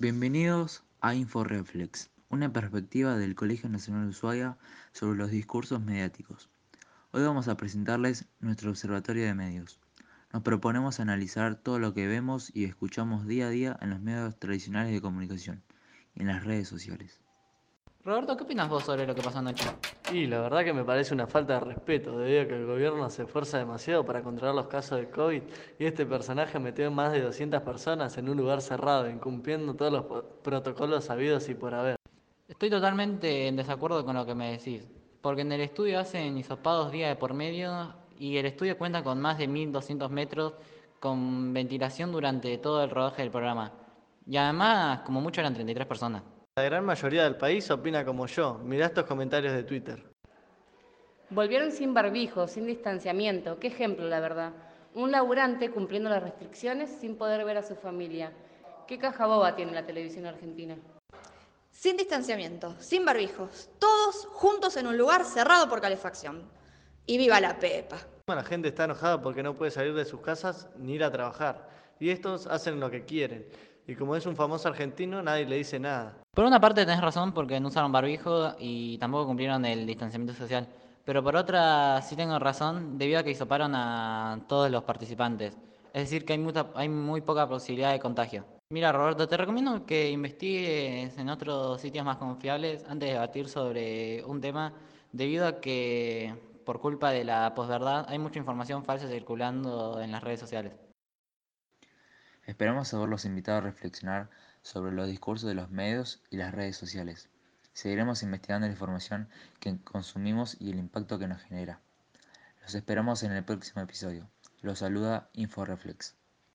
Bienvenidos a InfoReflex, una perspectiva del Colegio Nacional de Ushuaia sobre los discursos mediáticos. Hoy vamos a presentarles nuestro observatorio de medios. Nos proponemos analizar todo lo que vemos y escuchamos día a día en los medios tradicionales de comunicación y en las redes sociales. Roberto, ¿qué opinas vos sobre lo que pasó anoche? Y la verdad que me parece una falta de respeto, debido a que el gobierno se esfuerza demasiado para controlar los casos de COVID y este personaje metió más de 200 personas en un lugar cerrado, incumpliendo todos los protocolos sabidos y por haber. Estoy totalmente en desacuerdo con lo que me decís, porque en el estudio hacen hisopados día de por medio y el estudio cuenta con más de 1200 metros con ventilación durante todo el rodaje del programa. Y además, como mucho eran 33 personas. La gran mayoría del país opina como yo. Mirá estos comentarios de Twitter. Volvieron sin barbijo, sin distanciamiento. Qué ejemplo, la verdad. Un laburante cumpliendo las restricciones sin poder ver a su familia. ¿Qué caja boba tiene la televisión argentina? Sin distanciamiento, sin barbijos, todos juntos en un lugar cerrado por calefacción. Y viva la Pepa. La gente está enojada porque no puede salir de sus casas ni ir a trabajar. Y estos hacen lo que quieren. Y como es un famoso argentino, nadie le dice nada. Por una parte tenés razón porque no usaron barbijo y tampoco cumplieron el distanciamiento social. Pero por otra sí tengo razón debido a que hisoparon a todos los participantes. Es decir, que hay, hay muy poca posibilidad de contagio. Mira, Roberto, te recomiendo que investigues en otros sitios más confiables antes de debatir sobre un tema, debido a que por culpa de la posverdad hay mucha información falsa circulando en las redes sociales. Esperamos haberlos invitado a reflexionar sobre los discursos de los medios y las redes sociales. Seguiremos investigando la información que consumimos y el impacto que nos genera. Los esperamos en el próximo episodio. Los saluda InfoReflex.